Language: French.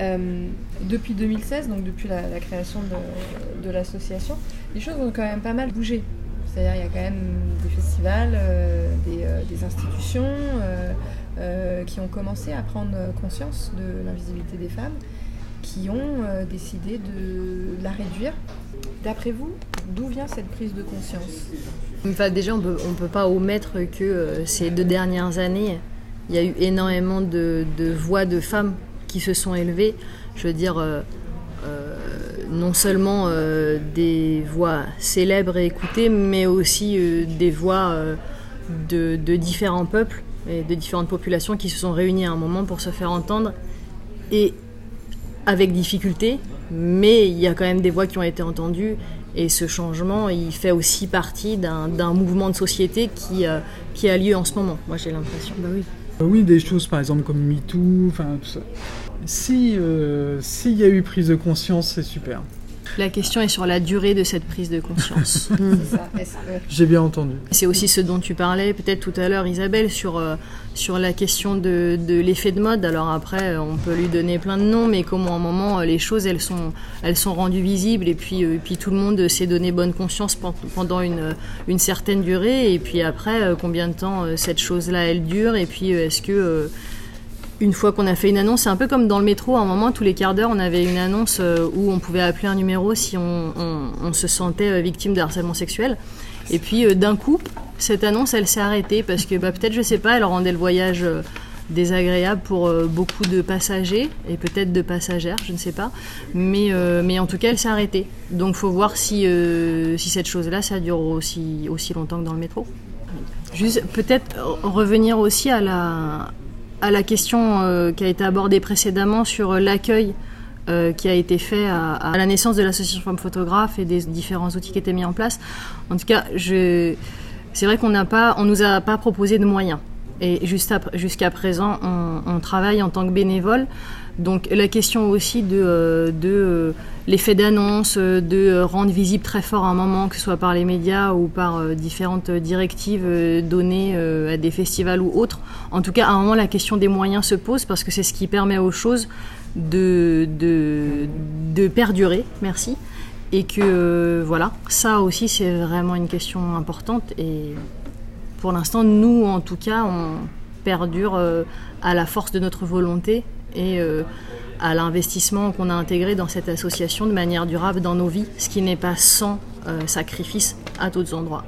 Euh, depuis 2016, donc depuis la, création de, l'association, les choses ont quand même pas mal bougé. C'est-à-dire il y a quand même des festivals, euh, euh, des, institutions qui ont commencé à prendre conscience de l'invisibilité des femmes, qui ont décidé de la réduire. D'après vous, d'où vient cette prise de conscience? Enfin, Déjà, on peut, ne peut pas omettre que ces deux dernières années, il y a eu énormément de, de voix de femmes qui se sont élevés, je veux dire, euh, euh, non seulement euh, des voix célèbres et écoutées, mais aussi des voix de, différents peuples et de différentes populations qui se sont réunies à un moment pour se faire entendre, et avec difficulté, mais il y a quand même des voix qui ont été entendues, et ce changement, il fait aussi partie d'un mouvement de société qui, qui a lieu en ce moment, moi j'ai l'impression. Bah oui. Oui, des choses par exemple comme MeToo, enfin tout ça si euh, s'il y a eu prise de conscience, c'est super. La question est sur la durée de cette prise de conscience. J'ai bien entendu. C'est aussi ce dont tu parlais peut-être tout à l'heure, Isabelle, sur, euh, sur la question de, de l'effet de mode. Alors après, on peut lui donner plein de noms, mais comment à un moment les choses elles sont, elles sont rendues visibles et puis, euh, puis tout le monde s'est donné bonne conscience pendant une, une certaine durée. Et puis après, combien de temps cette chose-là elle dure? Et puis est-ce que une fois qu'on a fait une annonce, c'est un peu comme dans le métro, à un moment, tous les quarts d'heure, on avait une annonce euh, où on pouvait appeler un numéro si on, se sentait euh, victime de harcèlement sexuel. Et puis euh, d'un coup, cette annonce, elle s'est arrêtée parce que bah, peut-être, je sais pas, elle rendait le voyage désagréable pour beaucoup de passagers et peut-être de passagères, je ne sais pas. Mais, mais en tout cas, elle s'est arrêtée. Donc faut voir si, si cette chose-là, ça dure aussi, aussi longtemps que dans le métro. Juste peut-être revenir aussi à la, à la question euh, qui a été abordée précédemment sur euh, l'accueil euh, qui a été fait à, la naissance de l'association Femmes Photographes et des différents outils qui étaient mis en place. En tout cas, c'est vrai qu'on n'a pas, on nous a pas proposé de moyens. Et jusqu'à présent, on, travaille en tant que bénévole. Donc la question aussi de, de l'effet d'annonce, de rendre visible très fort un moment, que ce soit par les médias ou par différentes directives données à des festivals ou autres. En tout cas, à un moment, la question des moyens se pose parce que c'est ce qui permet aux choses de, de, perdurer. Merci. Et que voilà, ça aussi, c'est vraiment une question importante. Et pour l'instant, nous, en tout cas, on perdure euh, à la force de notre volonté et euh, à l'investissement qu'on a intégré dans cette association de manière durable dans nos vies, ce qui n'est pas sans euh, sacrifice à d'autres endroits.